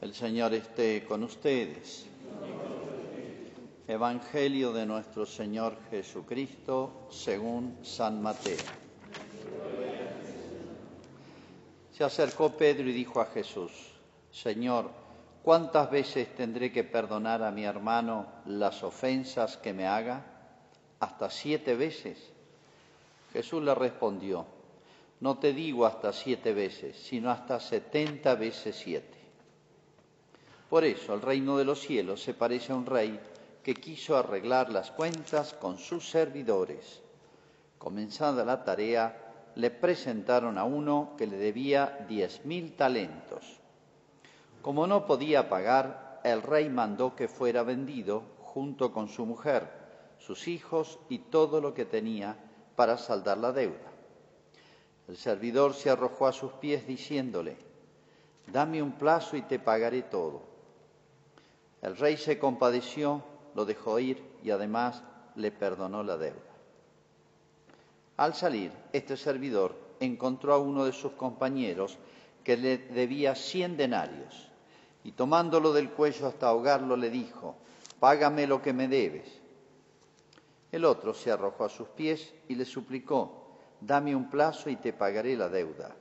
El Señor esté con ustedes. Evangelio de nuestro Señor Jesucristo según San Mateo. Se acercó Pedro y dijo a Jesús, Señor, ¿cuántas veces tendré que perdonar a mi hermano las ofensas que me haga? ¿Hasta siete veces? Jesús le respondió, no te digo hasta siete veces, sino hasta setenta veces siete. Por eso el reino de los cielos se parece a un rey que quiso arreglar las cuentas con sus servidores. Comenzada la tarea, le presentaron a uno que le debía diez mil talentos. Como no podía pagar, el rey mandó que fuera vendido junto con su mujer, sus hijos y todo lo que tenía para saldar la deuda. El servidor se arrojó a sus pies diciéndole, dame un plazo y te pagaré todo. El rey se compadeció, lo dejó ir y además le perdonó la deuda. Al salir, este servidor encontró a uno de sus compañeros que le debía cien denarios y tomándolo del cuello hasta ahogarlo le dijo, págame lo que me debes. El otro se arrojó a sus pies y le suplicó, dame un plazo y te pagaré la deuda.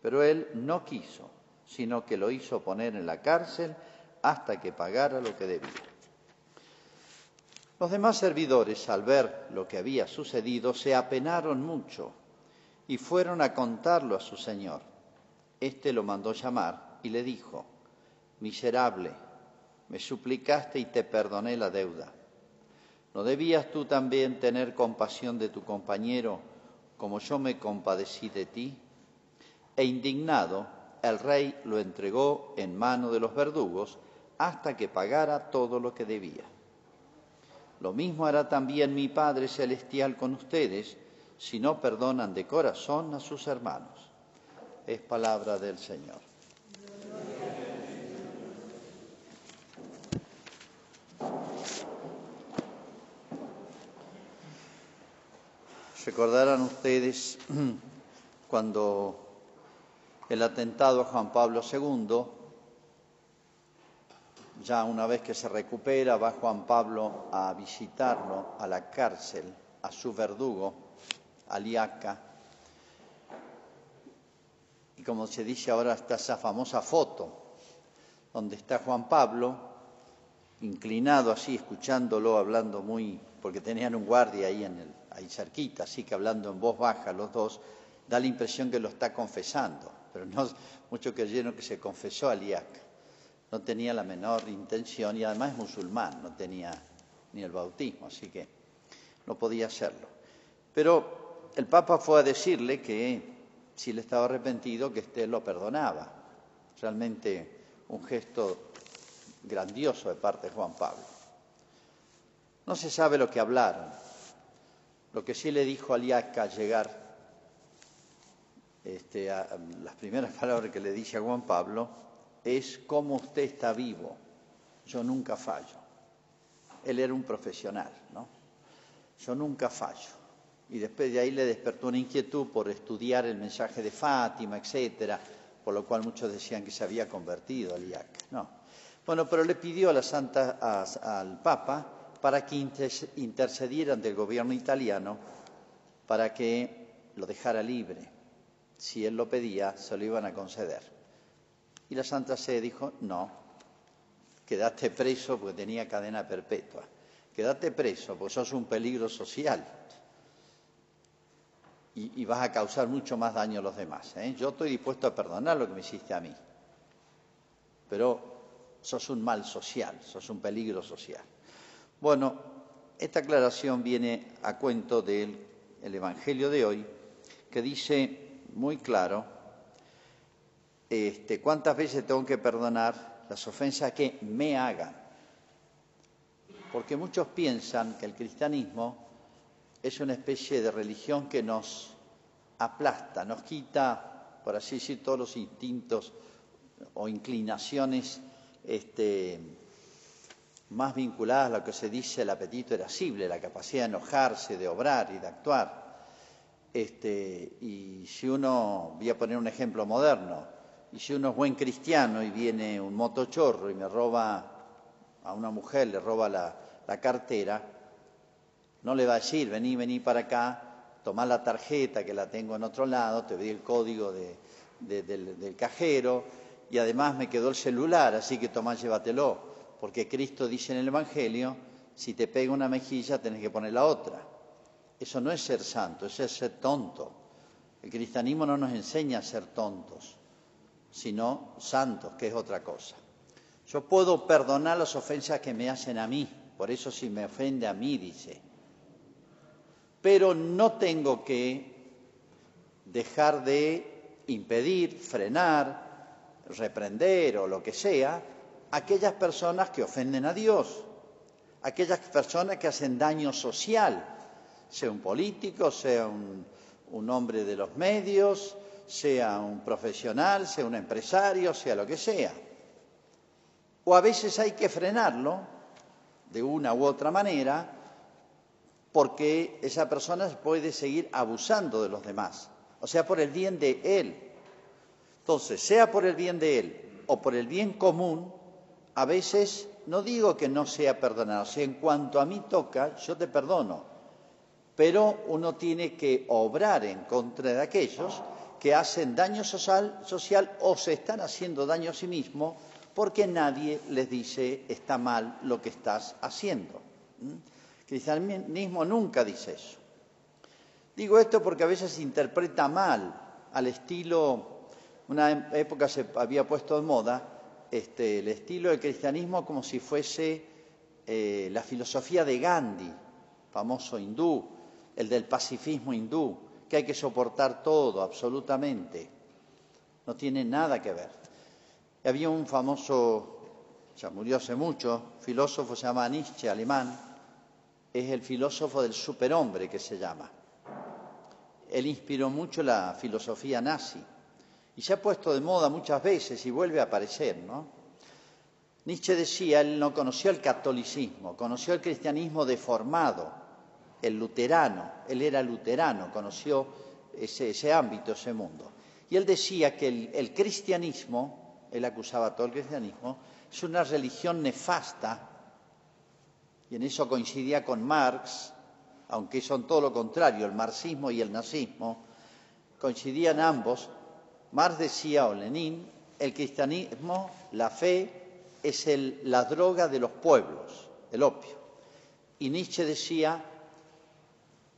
Pero él no quiso, sino que lo hizo poner en la cárcel hasta que pagara lo que debía. Los demás servidores, al ver lo que había sucedido, se apenaron mucho y fueron a contarlo a su señor. Este lo mandó llamar y le dijo, Miserable, me suplicaste y te perdoné la deuda. ¿No debías tú también tener compasión de tu compañero como yo me compadecí de ti? E indignado, el rey lo entregó en mano de los verdugos hasta que pagara todo lo que debía. Lo mismo hará también mi Padre Celestial con ustedes si no perdonan de corazón a sus hermanos. Es palabra del Señor. Recordarán ustedes cuando el atentado a Juan Pablo II, ya una vez que se recupera, va Juan Pablo a visitarlo a la cárcel, a su verdugo, a. Y como se dice ahora, está esa famosa foto donde está Juan Pablo, inclinado así, escuchándolo, hablando muy, porque tenían un guardia ahí en el, ahí cerquita, así que hablando en voz baja los dos, da la impresión que lo está confesando, pero no mucho creyeron que se confesó a. No tenía la menor intención y además es musulmán, no tenía ni el bautismo, así que no podía hacerlo. Pero el Papa fue a decirle que si le estaba arrepentido, que éste lo perdonaba. Realmente un gesto grandioso de parte de Juan Pablo. No se sabe lo que hablaron. Lo que sí le dijo a Liaca al llegar, este, a, las primeras palabras que le dice a Juan Pablo, es cómo usted está vivo. Yo nunca fallo. Él era un profesional, ¿no? Yo nunca fallo. Y después de ahí le despertó una inquietud por estudiar el mensaje de Fátima, etcétera, por lo cual muchos decían que se había convertido al IAC. No. Bueno, pero le pidió a la Santa, a, al Papa para que intercediera ante el gobierno italiano para que lo dejara libre. Si él lo pedía, se lo iban a conceder. Y la Santa Sede dijo, no, quedaste preso porque tenía cadena perpetua. Quedaste preso porque sos un peligro social y, vas a causar mucho más daño a los demás. ¿eh? Yo estoy dispuesto a perdonar lo que me hiciste a mí, pero sos un mal social, sos un peligro social. Bueno, esta aclaración viene a cuento del el Evangelio de hoy, que dice muy claro este, cuántas veces tengo que perdonar las ofensas que me hagan. Porque muchos piensan que el cristianismo es una especie de religión que nos aplasta, nos quita, por así decir, todos los instintos o inclinaciones este, más vinculadas a lo que se dice el apetito irascible, la capacidad de enojarse, de obrar y de actuar. Este, y si uno, voy a poner un ejemplo moderno, Y si uno es buen cristiano y viene un motochorro y me roba a una mujer, le roba la, cartera, no le va a decir, vení, vení para acá, tomá la tarjeta que la tengo en otro lado, te doy el código de, de, del, del, cajero y además me quedó el celular, así que tomá, llévatelo, porque Cristo dice en el Evangelio, si te pega una mejilla tenés que poner la otra. Eso no es ser santo, eso es ser tonto. El cristianismo no nos enseña a ser tontos, sino santos, que es otra cosa. Yo puedo perdonar las ofensas que me hacen a mí, por eso si me ofende a mí, dice. Pero no tengo que dejar de impedir, frenar, reprender o lo que sea aquellas personas que ofenden a Dios, aquellas personas que hacen daño social, sea un político, sea un, un hombre de los medios, sea un profesional, sea un empresario, sea lo que sea. O a veces hay que frenarlo de una u otra manera porque esa persona puede seguir abusando de los demás, o sea, por el bien de él. Entonces, sea por el bien de él o por el bien común, a veces no digo que no sea perdonado, si en cuanto a mí toca, yo te perdono, pero uno tiene que obrar en contra de aquellos que hacen daño social, o se están haciendo daño a sí mismos porque nadie les dice está mal lo que estás haciendo. El cristianismo nunca dice eso. Digo esto porque a veces se interpreta mal al estilo, una época se había puesto de moda este, el estilo del cristianismo como si fuese eh, la filosofía de Gandhi, famoso hindú, el del pacifismo hindú, que hay que soportar todo, absolutamente. No tiene nada que ver. Había un famoso, ya murió hace mucho, filósofo, se llama Nietzsche, alemán, es el filósofo del superhombre que se llama. Él inspiró mucho la filosofía nazi y se ha puesto de moda muchas veces y vuelve a aparecer, ¿no? Nietzsche decía, él no conoció el catolicismo, conoció el cristianismo deformado, el luterano, él era luterano, conoció ese, ámbito, ese mundo. Y él decía que el, cristianismo, él acusaba todo el cristianismo, es una religión nefasta, y en eso coincidía con Marx, aunque son todo lo contrario, el marxismo y el nazismo, coincidían ambos. Marx decía, o Lenin, el cristianismo, la fe, es la droga de los pueblos, el opio. Y Nietzsche decía,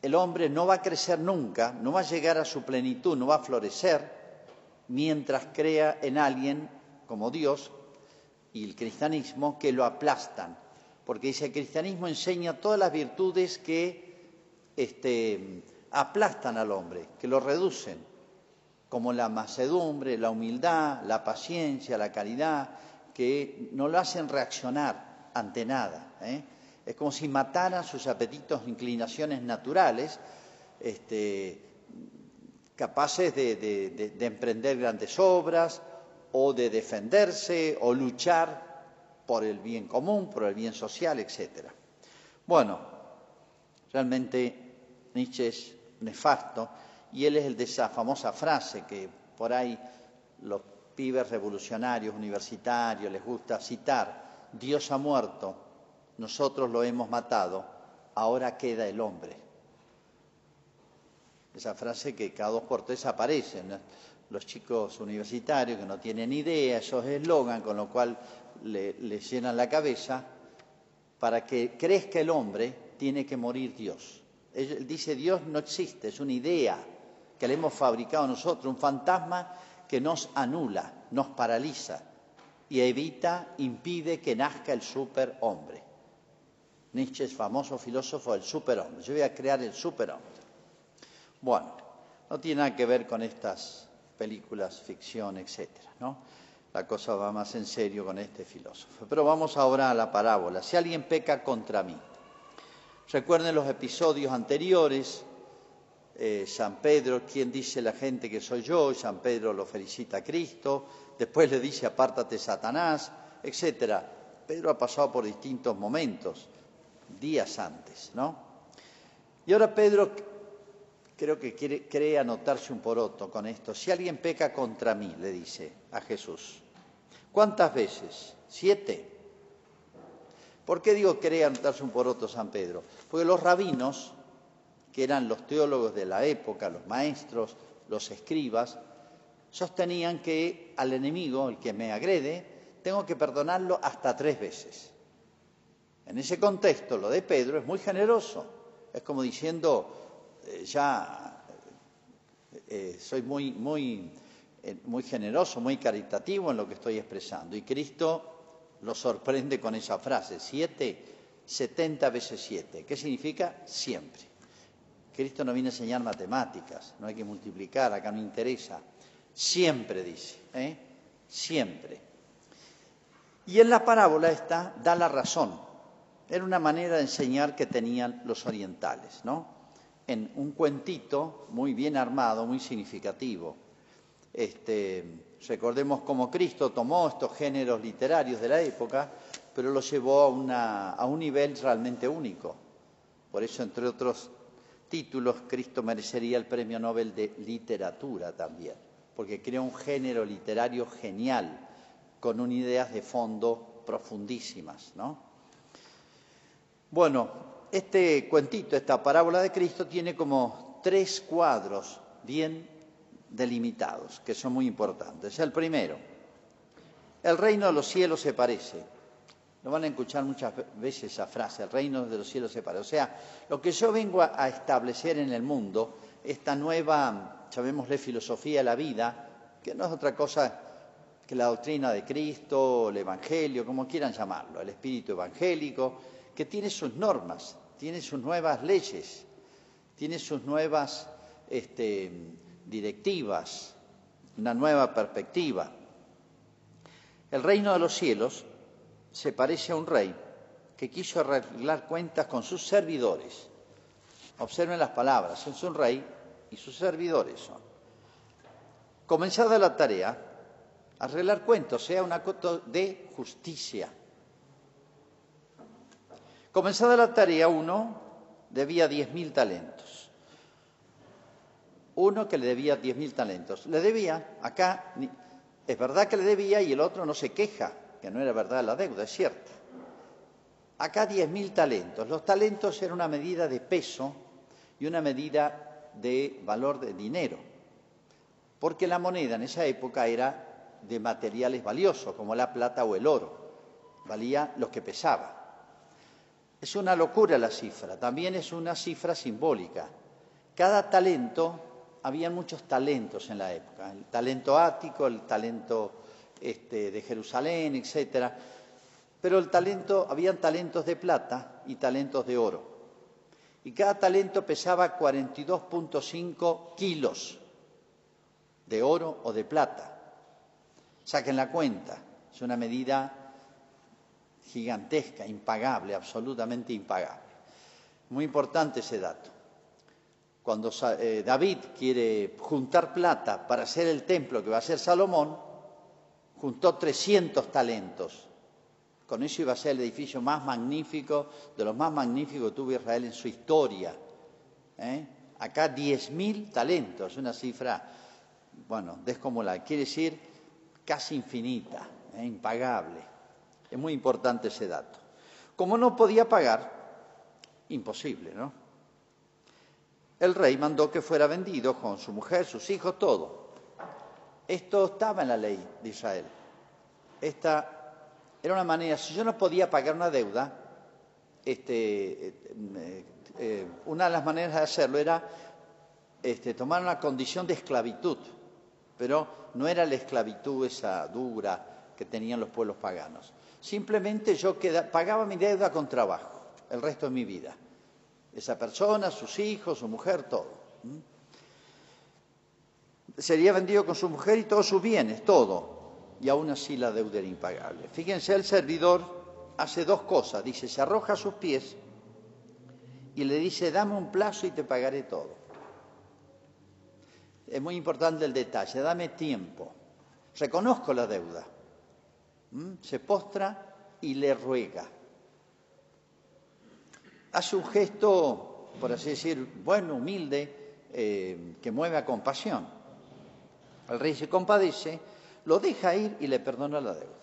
el hombre no va a crecer nunca, no va a llegar a su plenitud, no va a florecer mientras crea en alguien como Dios y el cristianismo que lo aplastan. Porque dice, el cristianismo enseña todas las virtudes que este, aplastan al hombre, que lo reducen, como la macedumbre, la humildad, la paciencia, la caridad, que no lo hacen reaccionar ante nada. ¿eh? Es como si mataran sus apetitos, inclinaciones naturales, este, capaces de, de, de, de, emprender grandes obras o de defenderse o luchar por el bien común, por el bien social, etc. Bueno, realmente Nietzsche es nefasto y él es el de esa famosa frase que por ahí los pibes revolucionarios, universitarios, les gusta citar, Dios ha muerto, nosotros lo hemos matado, ahora queda el hombre. Esa frase que cada dos por tres aparece. ¿no? Los chicos universitarios que no tienen idea, esos eslogan con lo cual le, le llenan la cabeza, para que crezca el hombre tiene que morir Dios. Él dice Dios no existe, es una idea que le hemos fabricado nosotros, un fantasma que nos anula, nos paraliza y evita, impide que nazca el superhombre. Nietzsche es famoso filósofo del superhombre. Yo voy a crear el superhombre. Bueno, no tiene nada que ver con estas películas, ficción, etcétera, ¿no? La cosa va más en serio con este filósofo. Pero vamos ahora a la parábola. Si alguien peca contra mí. Recuerden los episodios anteriores. Eh, San Pedro, quien dice la gente que soy yo, San Pedro lo felicita a Cristo, después le dice apártate Satanás, etcétera. Pedro ha pasado por distintos momentos días antes, ¿no? Y ahora Pedro creo que quiere, cree anotarse un poroto con esto. Si alguien peca contra mí, le dice a Jesús, ¿cuántas veces? ¿Siete? ¿Por qué digo cree anotarse un poroto San Pedro? Porque los rabinos, que eran los teólogos de la época, los maestros, los escribas, sostenían que al enemigo, el que me agrede, tengo que perdonarlo hasta tres veces. En ese contexto, lo de Pedro es muy generoso. Es como diciendo, eh, ya eh, soy muy, muy, eh, muy generoso, muy caritativo en lo que estoy expresando. Y Cristo lo sorprende con esa frase, siete, setenta veces siete. ¿Qué significa? Siempre. Cristo no viene a enseñar matemáticas, no hay que multiplicar, acá no interesa. Siempre dice, ¿eh? siempre. Y en la parábola esta da la razón. Era una manera de enseñar que tenían los orientales, ¿no? en un cuentito muy bien armado, muy significativo. Este, recordemos cómo Cristo tomó estos géneros literarios de la época, pero los llevó a, a un nivel realmente único. Por eso, entre otros títulos, Cristo merecería el Premio Nobel de Literatura también, porque creó un género literario genial, con unas ideas de fondo profundísimas, ¿no? Bueno, este cuentito, esta parábola de Cristo, tiene como tres cuadros bien delimitados, que son muy importantes. El primero, el reino de los cielos se parece. Lo van a escuchar muchas veces esa frase, el reino de los cielos se parece. O sea, lo que yo vengo a establecer en el mundo, esta nueva, llamémosle filosofía de la vida, que no es otra cosa que la doctrina de Cristo, el Evangelio, como quieran llamarlo, el espíritu evangélico, que tiene sus normas, tiene sus nuevas leyes, tiene sus nuevas este, directivas, una nueva perspectiva. El reino de los cielos se parece a un rey que quiso arreglar cuentas con sus servidores. Observen las palabras, es un rey y sus servidores son. Comenzada la tarea, arreglar cuentos, sea un acto de justicia. Comenzada la tarea, uno debía diez mil talentos. Uno que le debía diez mil talentos. Le debía, acá, es verdad que le debía y el otro no se queja, que no era verdad la deuda, es cierto. Acá diez mil talentos. Los talentos eran una medida de peso y una medida de valor de dinero, porque la moneda en esa época era de materiales valiosos, como la plata o el oro, valía lo que pesaba. Es una locura la cifra, también es una cifra simbólica. Cada talento, había muchos talentos en la época, el talento ático, el talento este, de Jerusalén, etcétera. Pero el talento, habían talentos de plata y talentos de oro. Y cada talento pesaba 42.5 kilos de oro o de plata. Saquen la cuenta, es una medida gigantesca, impagable, absolutamente impagable. Muy importante ese dato. Cuando eh, David quiere juntar plata para hacer el templo que va a ser Salomón, juntó 300 talentos. Con eso iba a ser el edificio más magnífico, de los más magníficos que tuvo Israel en su historia. ¿eh? Acá 10.000 talentos, una cifra, bueno, descomunal, quiere decir casi infinita, ¿eh? impagable. Es muy importante ese dato. Como no podía pagar, imposible, ¿no? El rey mandó que fuera vendido con su mujer, sus hijos, todo. Esto estaba en la ley de Israel. Esta era una manera, si yo no podía pagar una deuda, este, eh, eh, una de las maneras de hacerlo era este, tomar una condición de esclavitud, pero no era la esclavitud esa dura que tenían los pueblos paganos. Simplemente yo pagaba mi deuda con trabajo el resto de mi vida. Esa persona, sus hijos, su mujer, todo. Sería vendido con su mujer y todos sus bienes, todo. Y aún así la deuda era impagable. Fíjense, el servidor hace dos cosas. Dice, se arroja a sus pies y le dice, dame un plazo y te pagaré todo. Es muy importante el detalle, dame tiempo. Reconozco la deuda se postra y le ruega. Hace un gesto, por así decir, bueno, humilde, eh, que mueve a compasión. El rey se compadece, lo deja ir y le perdona la deuda.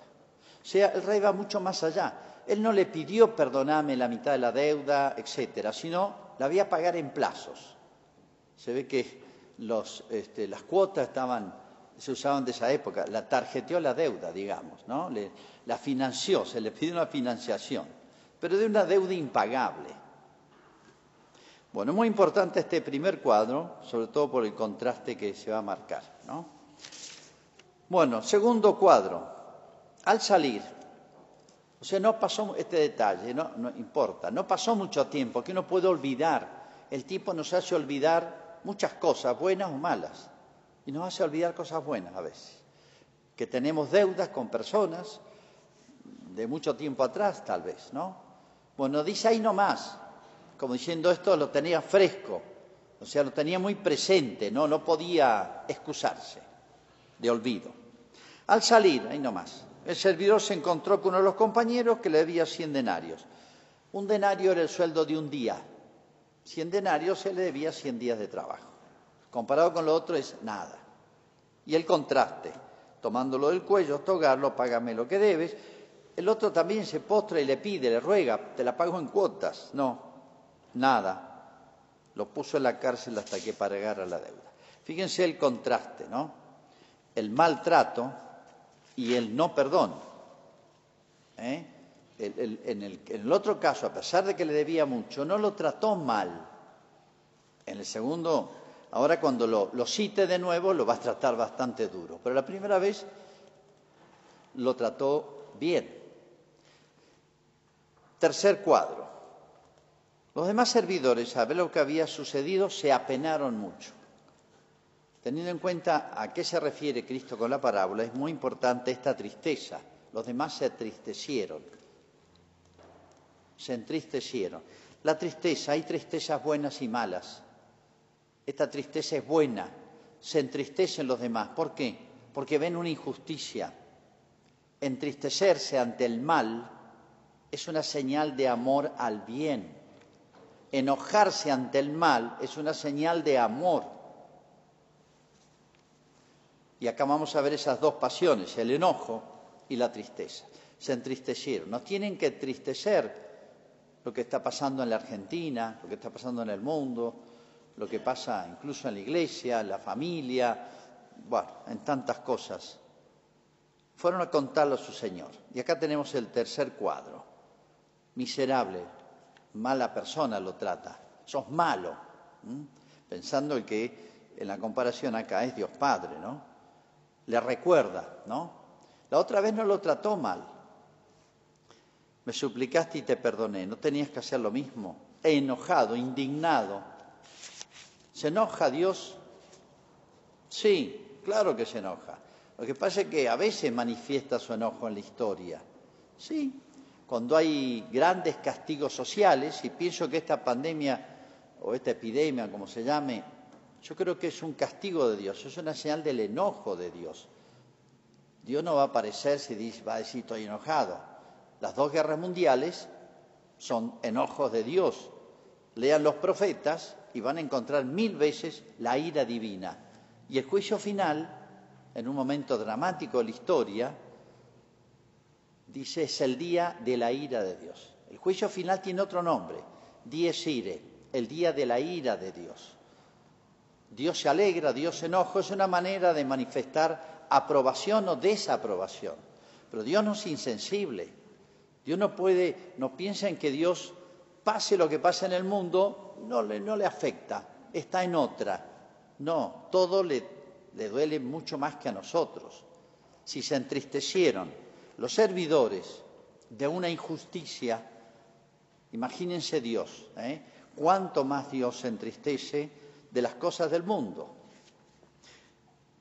O sea, el rey va mucho más allá. Él no le pidió perdonarme la mitad de la deuda, etcétera, sino la voy a pagar en plazos. Se ve que este, las cuotas estaban, se usaban de esa época, la tarjeteó la deuda, digamos, ¿no? la financió, se le pidió una financiación, pero de una deuda impagable. Bueno, muy importante este primer cuadro, sobre todo por el contraste que se va a marcar, ¿no? Bueno, segundo cuadro, al salir, o sea, no pasó este detalle, no, no importa, no pasó mucho tiempo, que uno puede olvidar. El tipo nos hace olvidar muchas cosas, buenas o malas, y nos hace olvidar cosas buenas a veces. Que tenemos deudas con personas de mucho tiempo atrás, tal vez, ¿no? Bueno, dice ahí nomás, como diciendo esto lo tenía fresco, o sea, lo tenía muy presente, no, no podía excusarse de olvido. Al salir, ahí nomás, el servidor se encontró con uno de los compañeros que le debía 100 denarios. Un denario era el sueldo de un día. 100 denarios se le debía 100 días de trabajo. Comparado con lo otro es nada. Y el contraste, tomándolo del cuello, togarlo, págame lo que debes. El otro también se postra y le pide, le ruega, te la pago en cuotas. No, nada. Lo puso en la cárcel hasta que pagara la deuda. Fíjense el contraste, ¿no? El maltrato y el no perdón. ¿eh? en, el, otro caso, a pesar de que le debía mucho, no lo trató mal. En el segundo, ahora cuando lo, cite de nuevo, lo va a tratar bastante duro. Pero la primera vez lo trató bien. Tercer cuadro. Los demás servidores, a ver lo que había sucedido, se apenaron mucho. Teniendo en cuenta a qué se refiere Cristo con la parábola, es muy importante esta tristeza. Los demás se entristecieron. Se entristecieron. La tristeza, hay tristezas buenas y malas. Esta tristeza es buena. Se entristecen los demás. ¿Por qué? Porque ven una injusticia. Entristecerse ante el mal es una señal de amor al bien. Enojarse ante el mal es una señal de amor y acá vamos a ver esas dos pasiones, el enojo y la tristeza. Se entristecieron. Nos tienen que entristecer lo que está pasando en la Argentina, lo que está pasando en el mundo, lo que pasa incluso en la iglesia, en la familia, bueno, en tantas cosas. Fueron a contarlo a su Señor. Y acá tenemos el tercer cuadro. Miserable, mala persona lo trata. Sos malo. Pensando que en la comparación acá es Dios Padre, ¿no? le recuerda, ¿no? La otra vez no lo trató mal. Me suplicaste y te perdoné. No tenías que hacer lo mismo. Enojado, indignado. ¿Se enoja Dios? Sí, claro que se enoja. Lo que pasa es que a veces manifiesta su enojo en la historia. Sí, cuando hay grandes castigos sociales, y pienso que esta pandemia o esta epidemia, como se llame, yo creo que es un castigo de Dios, es una señal del enojo de Dios. Dios no va a aparecer si dice, va a decir estoy enojado. Las dos guerras mundiales son enojos de Dios. Lean los profetas y van a encontrar mil veces la ira divina. Y el juicio final, en un momento dramático de la historia, dice es el día de la ira de Dios. El juicio final tiene otro nombre, dies ire, el día de la ira de Dios. Dios se alegra, Dios se enoja, es una manera de manifestar aprobación o desaprobación. Pero Dios no es insensible. Dios no puede, no piensa en que Dios pase lo que pasa en el mundo, no le, no le afecta, está en otra. No, todo le, le duele mucho más que a nosotros. Si se entristecieron los servidores de una injusticia, imagínense Dios, ¿eh? cuánto más Dios se entristece de las cosas del mundo.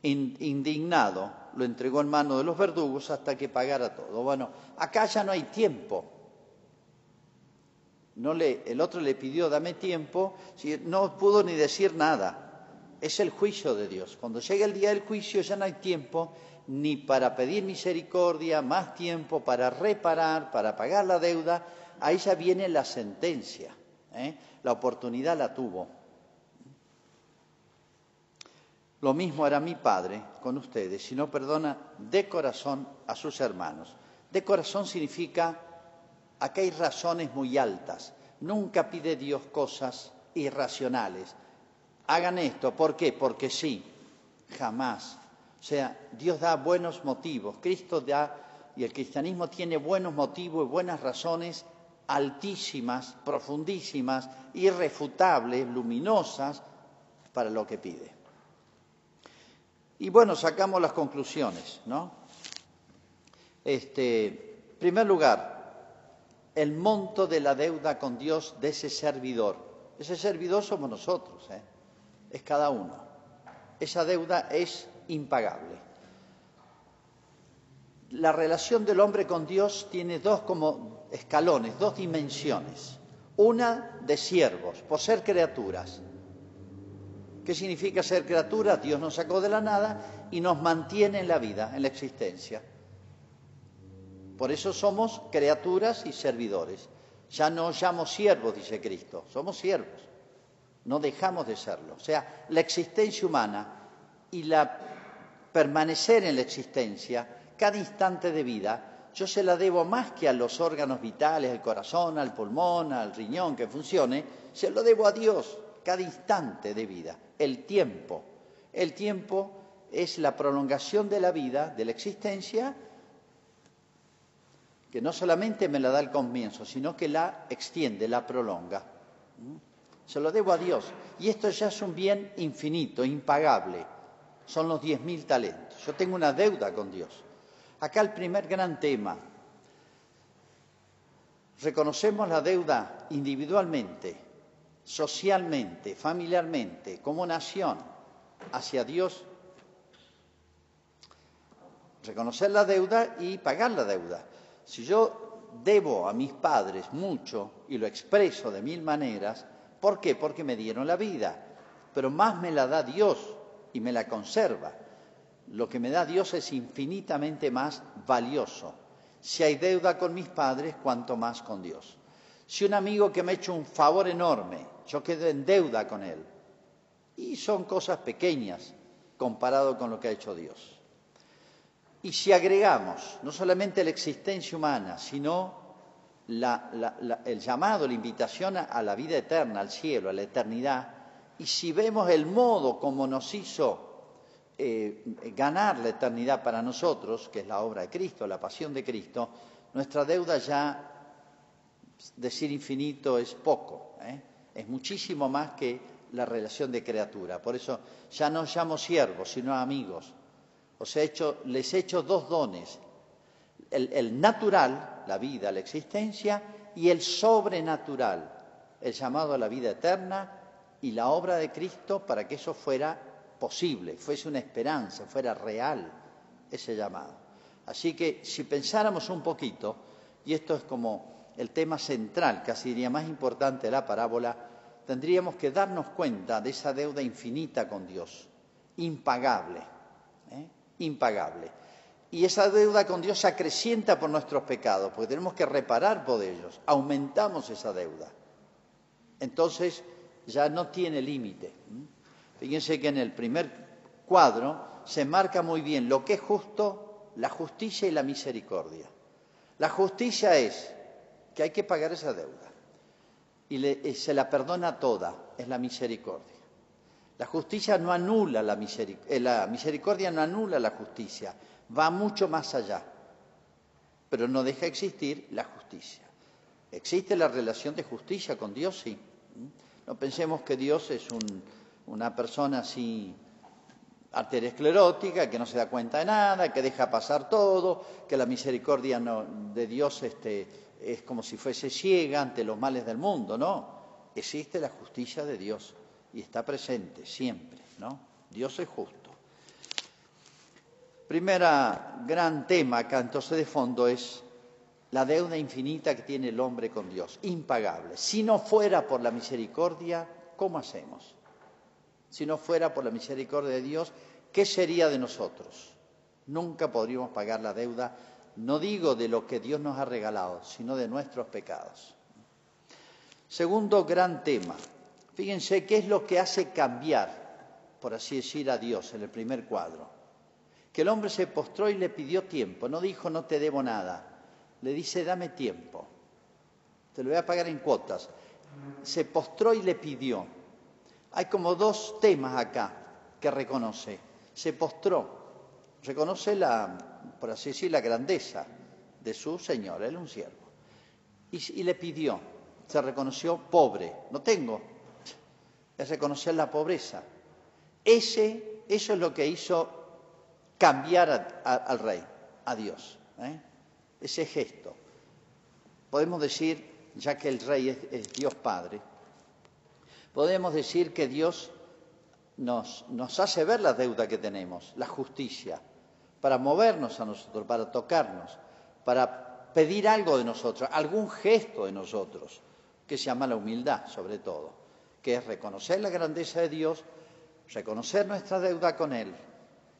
Indignado, lo entregó en manos de los verdugos hasta que pagara todo. Bueno, acá ya no hay tiempo. No le, el otro le pidió, dame tiempo, no pudo ni decir nada. Es el juicio de Dios. Cuando llega el día del juicio ya no hay tiempo ni para pedir misericordia, más tiempo para reparar, para pagar la deuda. Ahí ya viene la sentencia. ¿eh? La oportunidad la tuvo. Lo mismo hará mi Padre con ustedes si no perdona de corazón a sus hermanos. De corazón significa, aquí hay razones muy altas. Nunca pide Dios cosas irracionales. Hagan esto, ¿por qué? Porque sí, jamás. O sea, Dios da buenos motivos, Cristo da, y el cristianismo tiene buenos motivos y buenas razones altísimas, profundísimas, irrefutables, luminosas para lo que pide. Y bueno, sacamos las conclusiones, ¿no? Este, en primer lugar, el monto de la deuda con Dios de ese servidor. Ese servidor somos nosotros, ¿eh? es cada uno. Esa deuda es impagable. La relación del hombre con Dios tiene dos como escalones, dos dimensiones. Una de siervos, por ser criaturas. ¿Qué significa ser criaturas? Dios nos sacó de la nada y nos mantiene en la vida, en la existencia. Por eso somos criaturas y servidores. Ya no llamo siervos, dice Cristo, somos siervos. No dejamos de serlo. O sea, la existencia humana y la permanecer en la existencia, cada instante de vida, yo se la debo más que a los órganos vitales, al corazón, al pulmón, al riñón que funcione, se lo debo a Dios, cada instante de vida, el tiempo. El tiempo es la prolongación de la vida, de la existencia, que no solamente me la da el comienzo, sino que la extiende, la prolonga. ¿Mm? Se lo debo a Dios. Y esto ya es un bien infinito, impagable. Son los diez mil talentos. Yo tengo una deuda con Dios. Acá el primer gran tema. Reconocemos la deuda individualmente, socialmente, familiarmente, como nación, hacia Dios. Reconocer la deuda y pagar la deuda. Si yo debo a mis padres mucho y lo expreso de mil maneras, ¿por qué? Porque me dieron la vida, pero más me la da Dios y me la conserva. Lo que me da Dios es infinitamente más valioso. Si hay deuda con mis padres, cuanto más con Dios. Si un amigo que me ha hecho un favor enorme, yo quedo en deuda con él. Y son cosas pequeñas comparado con lo que ha hecho Dios. Y si agregamos no solamente la existencia humana, sino el llamado, la invitación a, la vida eterna, al cielo, a la eternidad, y si vemos el modo como nos hizo eh, ganar la eternidad para nosotros, que es la obra de Cristo, la pasión de Cristo, nuestra deuda ya, decir infinito es poco, ¿eh? es muchísimo más que la relación de criatura. Por eso ya no llamo siervos, sino amigos os he hecho, les he hecho dos dones, el, el natural, la vida, la existencia, y el sobrenatural, el llamado a la vida eterna y la obra de Cristo para que eso fuera posible, fuese una esperanza, fuera real ese llamado. Así que si pensáramos un poquito, y esto es como el tema central, casi diría más importante de la parábola, tendríamos que darnos cuenta de esa deuda infinita con Dios, impagable. ¿Eh? impagable. Y esa deuda con Dios se acrecienta por nuestros pecados, porque tenemos que reparar por ellos. Aumentamos esa deuda. Entonces ya no tiene límite. Fíjense que en el primer cuadro se marca muy bien lo que es justo, la justicia y la misericordia. La justicia es que hay que pagar esa deuda y, y se la perdona toda, es la misericordia. La justicia no anula la misericordia, eh, la misericordia no anula la justicia, va mucho más allá, pero no deja existir la justicia. ¿Existe la relación de justicia con Dios? Sí. No pensemos que Dios es una persona así arteriosclerótica, que no se da cuenta de nada, que deja pasar todo, que la misericordia de Dios este, es como si fuese ciega ante los males del mundo. No, existe la justicia de Dios y está presente siempre, ¿no? Dios es justo. Primera gran tema acá entonces de fondo es la deuda infinita que tiene el hombre con Dios, impagable. Si no fuera por la misericordia, ¿cómo hacemos? Si no fuera por la misericordia de Dios, ¿qué sería de nosotros? Nunca podríamos pagar la deuda, no digo de lo que Dios nos ha regalado, sino de nuestros pecados. Segundo gran tema, Fíjense qué es lo que hace cambiar por así decir, a Dios en el primer cuadro. Que el hombre se postró y le pidió tiempo, no dijo no te debo nada, le dice dame tiempo, te lo voy a pagar en cuotas. Se postró y le pidió. Hay como dos temas acá que reconoce. Se postró, reconoce la, por así decir, la grandeza de su Señor, él un siervo. Y le pidió, se reconoció pobre, no tengo, es reconocer la pobreza. Ese, eso es lo que hizo cambiar al rey, a Dios. ¿eh? Ese gesto. Podemos decir, ya que el rey es, Dios Padre, podemos decir que Dios nos, nos hace ver la deuda que tenemos, la justicia, para movernos a nosotros, para tocarnos, para pedir algo de nosotros, algún gesto de nosotros, que se llama la humildad sobre todo, que es reconocer la grandeza de Dios, reconocer nuestra deuda con Él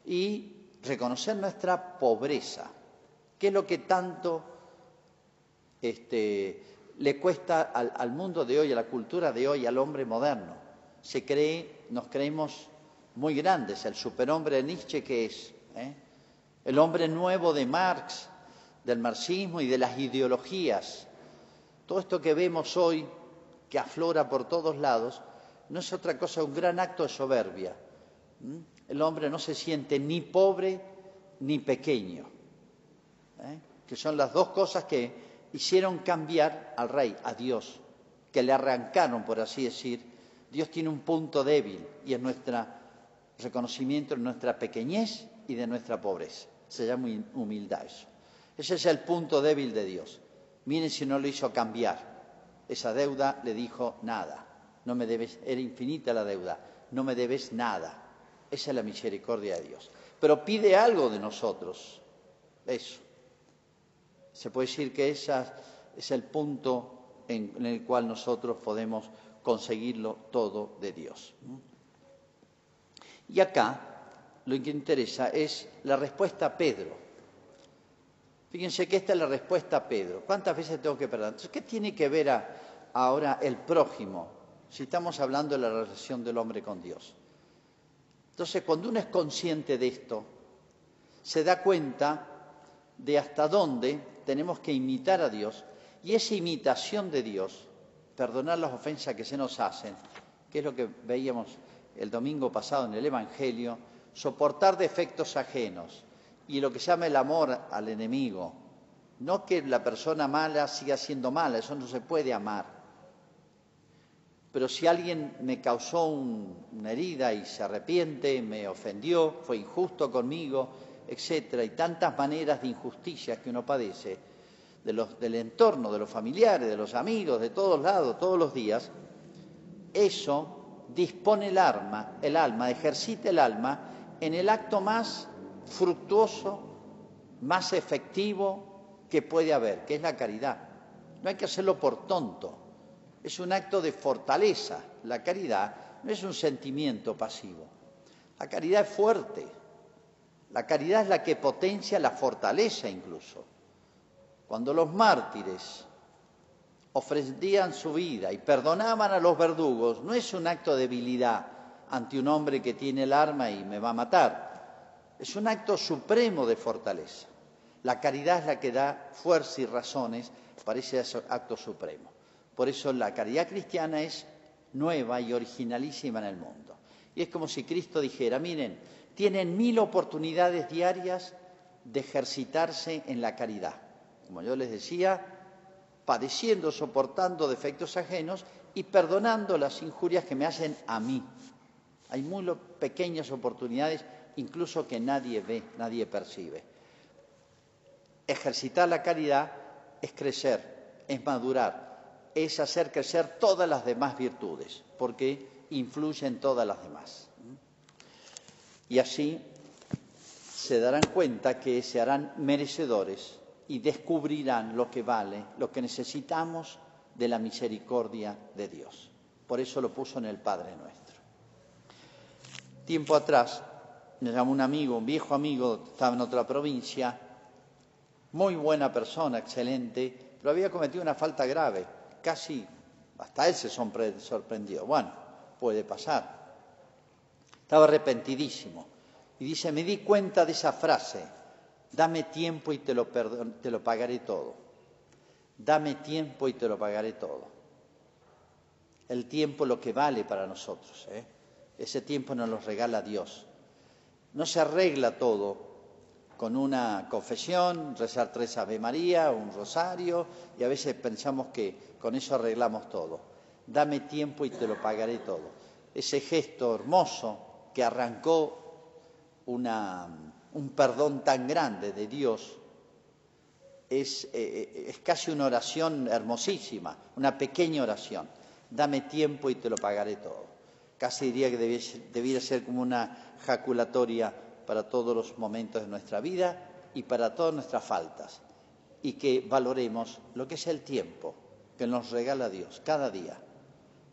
y reconocer nuestra pobreza, que es lo que tanto este, le cuesta al, mundo de hoy, a la cultura de hoy, al hombre moderno. Se cree, nos creemos muy grandes, el superhombre de Nietzsche que es, ¿eh? el hombre nuevo de Marx, del marxismo y de las ideologías. Todo esto que vemos hoy, que aflora por todos lados, no es otra cosa un gran acto de soberbia. El hombre no se siente ni pobre ni pequeño, ¿eh? que son las dos cosas que hicieron cambiar al rey, a Dios, que le arrancaron, por así decir. Dios tiene un punto débil y es nuestro reconocimiento de nuestra pequeñez y de nuestra pobreza. Se llama humildad eso. Ese es el punto débil de Dios. Miren si no lo hizo cambiar. Esa deuda le dijo nada. No me debes, era infinita la deuda. No me debes nada. Esa es la misericordia de Dios. Pero pide algo de nosotros. Eso. Se puede decir que ese es el punto en el cual nosotros podemos conseguirlo todo de Dios. Y acá lo que interesa es la respuesta a Pedro. Fíjense que esta es la respuesta a Pedro. ¿Cuántas veces tengo que perdonar? Entonces, ¿qué tiene que ver ahora el prójimo si estamos hablando de la relación del hombre con Dios? Entonces, cuando uno es consciente de esto, se da cuenta de hasta dónde tenemos que imitar a Dios y esa imitación de Dios, perdonar las ofensas que se nos hacen, que es lo que veíamos el domingo pasado en el Evangelio, soportar defectos ajenos y lo que se llama el amor al enemigo. No que la persona mala siga siendo mala, eso no se puede amar. Pero si alguien me causó una herida y se arrepiente, me ofendió, fue injusto conmigo, etcétera, y tantas maneras de injusticias que uno padece, del entorno, de los familiares, de los amigos, de todos lados, todos los días, eso dispone el alma, el alma, ejercita el alma en el acto más fructuoso, más efectivo que puede haber, que es la caridad. No hay que hacerlo por tonto, es un acto de fortaleza. La caridad no es un sentimiento pasivo. La caridad es fuerte. La caridad es la que potencia la fortaleza incluso. Cuando los mártires ofrecían su vida y perdonaban a los verdugos, no es un acto de debilidad, ante un hombre que tiene el arma y me va a matar. Es un acto supremo de fortaleza. La caridad es la que da fuerza y razones para ese acto supremo. Por eso la caridad cristiana es nueva y originalísima en el mundo. Y es como si Cristo dijera, miren, tienen mil oportunidades diarias de ejercitarse en la caridad. Como yo les decía, padeciendo, soportando defectos ajenos y perdonando las injurias que me hacen a mí. Hay muy pequeñas oportunidades, incluso que nadie ve, nadie percibe. Ejercitar la caridad es crecer, es madurar, es hacer crecer todas las demás virtudes, porque influyen todas las demás. Y así se darán cuenta que se harán merecedores y descubrirán lo que vale, lo que necesitamos de la misericordia de Dios. Por eso lo puso en el Padre nuestro. Tiempo atrás me llamó un amigo, un viejo amigo, estaba en otra provincia, muy buena persona, excelente, pero había cometido una falta grave, casi hasta él se sorprendió. Bueno, puede pasar. Estaba arrepentidísimo. Y dice, me di cuenta de esa frase, dame tiempo y te lo, pagaré todo. Dame tiempo y te lo pagaré todo. El tiempo lo que vale para nosotros. ¿eh? Ese tiempo nos lo regala Dios. No se arregla todo con una confesión, rezar tres Ave María, un rosario, y a veces pensamos que con eso arreglamos todo. Dame tiempo y te lo pagaré todo. Ese gesto hermoso que arrancó un perdón tan grande de Dios eh, eh, es casi una oración hermosísima, una pequeña oración. Dame tiempo y te lo pagaré todo. Casi diría que debiera ser como una jaculatoria para todos los momentos de nuestra vida y para todas nuestras faltas. Y que valoremos lo que es el tiempo que nos regala Dios cada día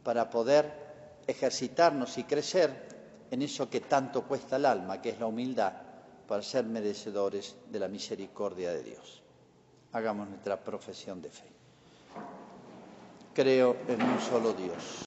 para poder ejercitarnos y crecer en eso que tanto cuesta el alma, que es la humildad, para ser merecedores de la misericordia de Dios. Hagamos nuestra profesión de fe. Creo en un solo Dios.